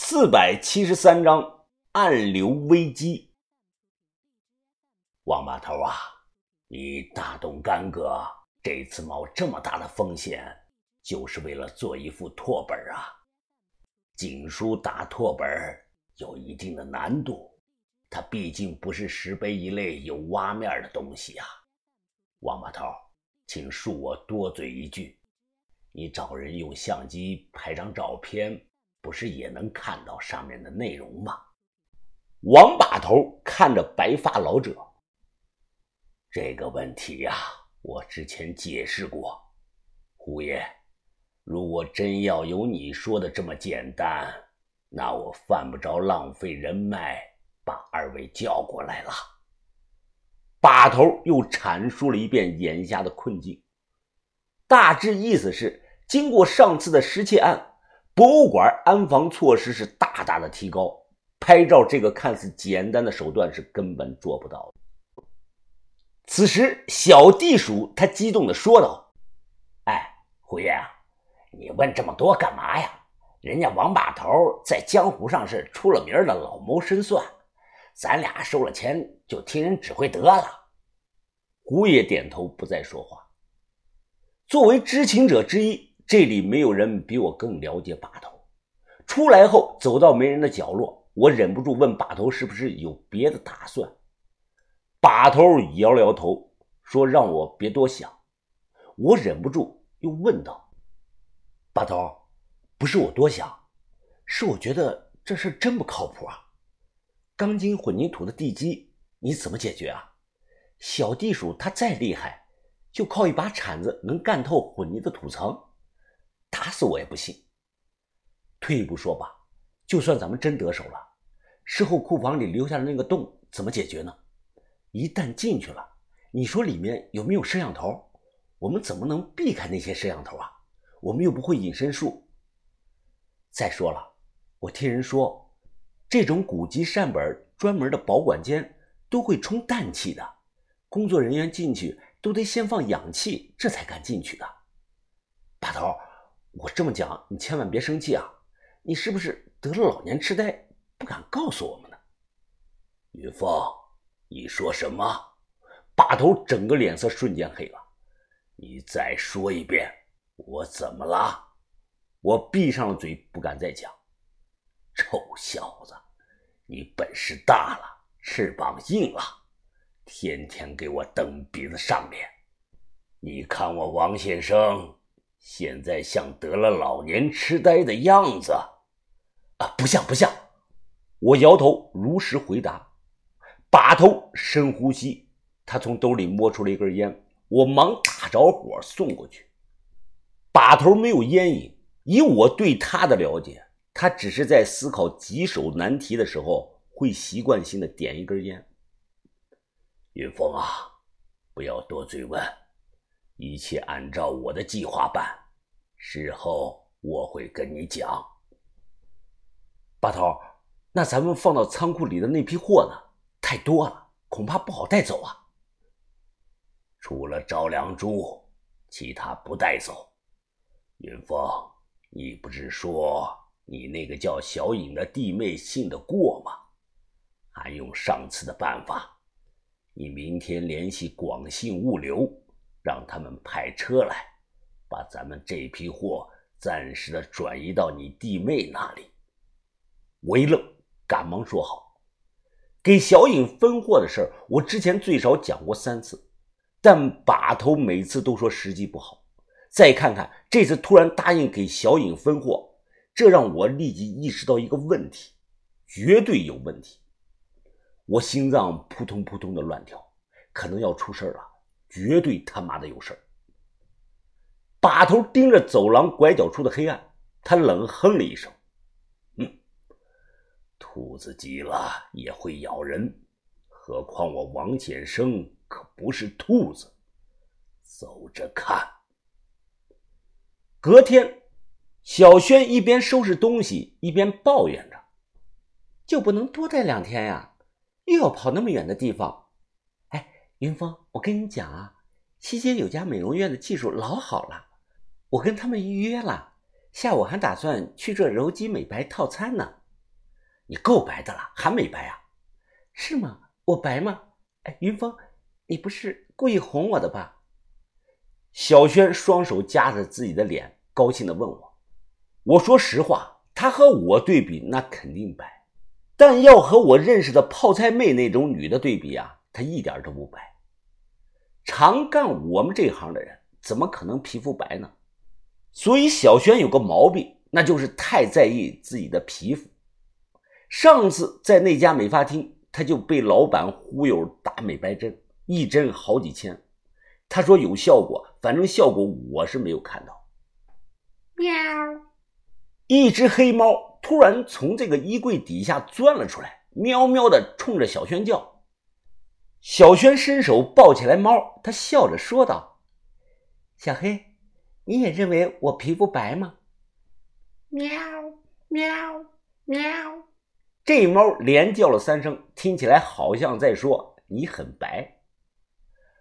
四百七十三章暗流危机。王把头啊，你大动干戈，这次冒这么大的风险，就是为了做一副拓本啊！锦书打拓本有一定的难度，它毕竟不是石碑一类有挖面的东西啊。王把头，请恕我多嘴一句，你找人用相机拍张照片。不是也能看到上面的内容吗？王把头看着白发老者，这个问题呀，我之前解释过。胡爷，如果真要有你说的这么简单，那我犯不着浪费人脉把二位叫过来了。把头又阐述了一遍眼下的困境，大致意思是：经过上次的失窃案。博物馆安防措施是大大的提高，拍照这个看似简单的手段是根本做不到的。此时，小地鼠他激动地说道：“哎，胡爷啊，你问这么多干嘛呀？人家王把头在江湖上是出了名的老谋深算，咱俩收了钱就听人指挥得了。”胡爷点头，不再说话。作为知情者之一。这里没有人比我更了解把头。出来后，走到没人的角落，我忍不住问把头是不是有别的打算。把头摇了摇头，说让我别多想。我忍不住又问道：“把头，不是我多想，是我觉得这事真不靠谱啊！钢筋混凝土的地基你怎么解决啊？小地鼠它再厉害，就靠一把铲子能干透混凝的土层？”打死我也不信。退一步说吧，就算咱们真得手了，事后库房里留下的那个洞怎么解决呢？一旦进去了，你说里面有没有摄像头？我们怎么能避开那些摄像头啊？我们又不会隐身术。再说了，我听人说，这种古籍善本专门的保管间都会充氮气的，工作人员进去都得先放氧气，这才敢进去的。把头。我这么讲，你千万别生气啊！你是不是得了老年痴呆，不敢告诉我们呢？云峰，你说什么？把头整个脸色瞬间黑了。你再说一遍，我怎么了？我闭上了嘴，不敢再讲。臭小子，你本事大了，翅膀硬了，天天给我蹬鼻子上脸。你看我王先生。现在像得了老年痴呆的样子，啊，不像不像。我摇头，如实回答。把头深呼吸，他从兜里摸出了一根烟，我忙打着火送过去。把头没有烟瘾，以我对他的了解，他只是在思考棘手难题的时候，会习惯性的点一根烟。云峰啊，不要多追问。一切按照我的计划办，事后我会跟你讲。把头，那咱们放到仓库里的那批货呢？太多了，恐怕不好带走啊。除了招良珠，其他不带走。云峰，你不是说你那个叫小影的弟妹信得过吗？还用上次的办法？你明天联系广信物流。让他们派车来，把咱们这批货暂时的转移到你弟妹那里。我一愣，赶忙说好。给小影分货的事儿，我之前最少讲过三次，但把头每次都说时机不好。再看看这次突然答应给小影分货，这让我立即意识到一个问题，绝对有问题。我心脏扑通扑通的乱跳，可能要出事了。绝对他妈的有事儿！把头盯着走廊拐角处的黑暗，他冷哼了一声：“嗯，兔子急了也会咬人，何况我王显生可不是兔子。走着看。”隔天，小轩一边收拾东西，一边抱怨着：“就不能多待两天呀？又要跑那么远的地方。”云峰，我跟你讲啊，西街有家美容院的技术老好了，我跟他们预约了，下午还打算去这柔肌美白套餐呢。你够白的了，还美白啊？是吗？我白吗？哎，云峰，你不是故意哄我的吧？小轩双手夹着自己的脸，高兴地问我。我说实话，他和我对比，那肯定白。但要和我认识的泡菜妹那种女的对比啊，她一点都不白。常干我们这行的人，怎么可能皮肤白呢？所以小轩有个毛病，那就是太在意自己的皮肤。上次在那家美发厅，他就被老板忽悠打美白针，一针好几千。他说有效果，反正效果我是没有看到。喵！一只黑猫突然从这个衣柜底下钻了出来，喵喵的冲着小轩叫。小轩伸手抱起来猫，他笑着说道：“小黑，你也认为我皮肤白吗？”喵喵喵！这猫连叫了三声，听起来好像在说你很白。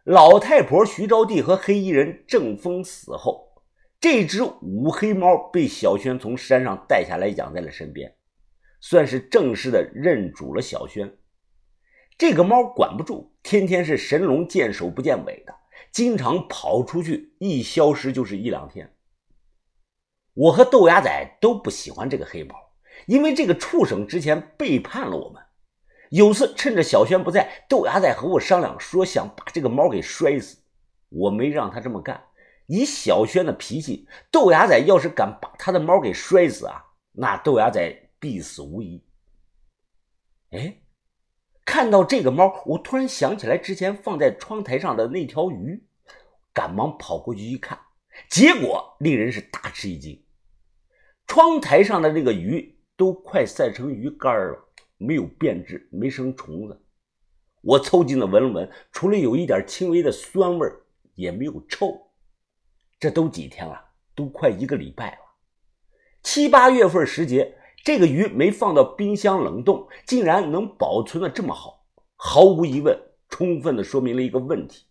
老太婆徐招娣和黑衣人郑峰死后，这只五黑猫被小轩从山上带下来养在了身边，算是正式的认主了小轩。这个猫管不住，天天是神龙见首不见尾的，经常跑出去，一消失就是一两天。我和豆芽仔都不喜欢这个黑猫。因为这个畜生之前背叛了我们，有次趁着小轩不在，豆芽仔和我商量说想把这个猫给摔死，我没让他这么干。以小轩的脾气，豆芽仔要是敢把他的猫给摔死啊，那豆芽仔必死无疑。哎，看到这个猫，我突然想起来之前放在窗台上的那条鱼，赶忙跑过去一看，结果令人是大吃一惊，窗台上的那个鱼。都快晒成鱼干了，没有变质，没生虫子。我凑近了闻了闻，除了有一点轻微的酸味也没有臭。这都几天了，都快一个礼拜了。七八月份时节，这个鱼没放到冰箱冷冻，竟然能保存的这么好，毫无疑问，充分的说明了一个问题：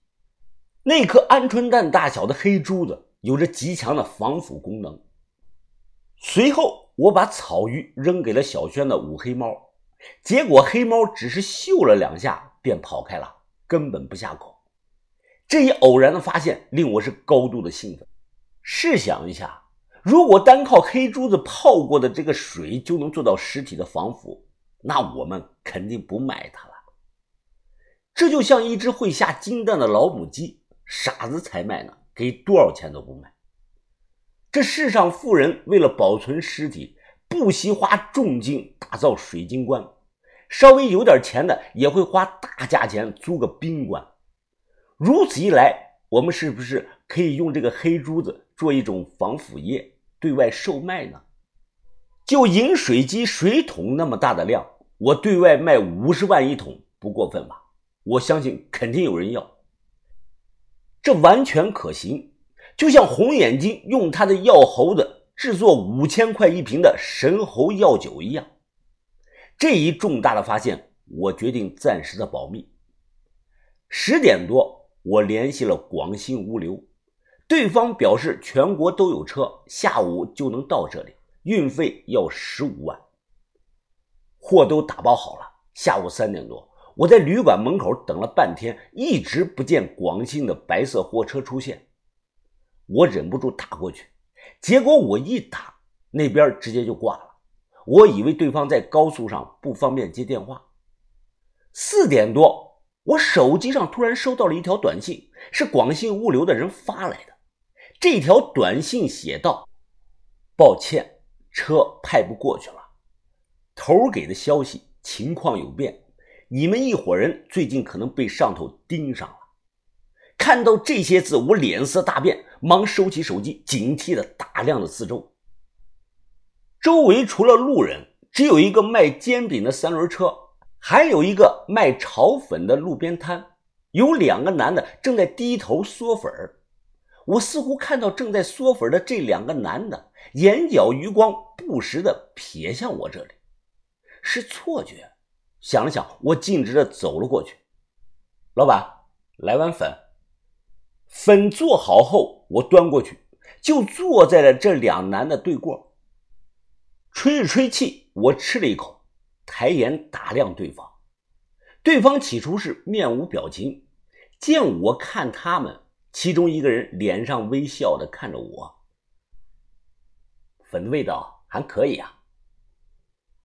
那颗鹌鹑蛋大小的黑珠子有着极强的防腐功能。随后。我把草鱼扔给了小轩的五黑猫，结果黑猫只是嗅了两下便跑开了，根本不下口。这一偶然的发现令我是高度的兴奋。试想一下，如果单靠黑珠子泡过的这个水就能做到尸体的防腐，那我们肯定不卖它了。这就像一只会下金蛋的老母鸡，傻子才卖呢，给多少钱都不卖。这世上富人为了保存尸体，不惜花重金打造水晶棺；稍微有点钱的也会花大价钱租个冰棺。如此一来，我们是不是可以用这个黑珠子做一种防腐液，对外售卖呢？就饮水机水桶那么大的量，我对外卖五十万一桶，不过分吧？我相信肯定有人要，这完全可行。就像红眼睛用他的药猴子制作五千块一瓶的神猴药酒一样，这一重大的发现，我决定暂时的保密。十点多，我联系了广信物流，对方表示全国都有车，下午就能到这里，运费要十五万。货都打包好了，下午三点多，我在旅馆门口等了半天，一直不见广信的白色货车出现。我忍不住打过去，结果我一打，那边直接就挂了。我以为对方在高速上不方便接电话。四点多，我手机上突然收到了一条短信，是广信物流的人发来的。这条短信写道：“抱歉，车派不过去了。头给的消息，情况有变，你们一伙人最近可能被上头盯上了。”看到这些字，我脸色大变，忙收起手机，警惕的打量着四周。周围除了路人，只有一个卖煎饼的三轮车，还有一个卖炒粉的路边摊，有两个男的正在低头嗦粉我似乎看到正在嗦粉的这两个男的眼角余光不时的瞥向我这里，是错觉。想了想，我径直的走了过去。老板，来碗粉。粉做好后，我端过去，就坐在了这两男的对过。吹着吹气，我吃了一口，抬眼打量对方。对方起初是面无表情，见我看他们，其中一个人脸上微笑的看着我，粉的味道还可以啊。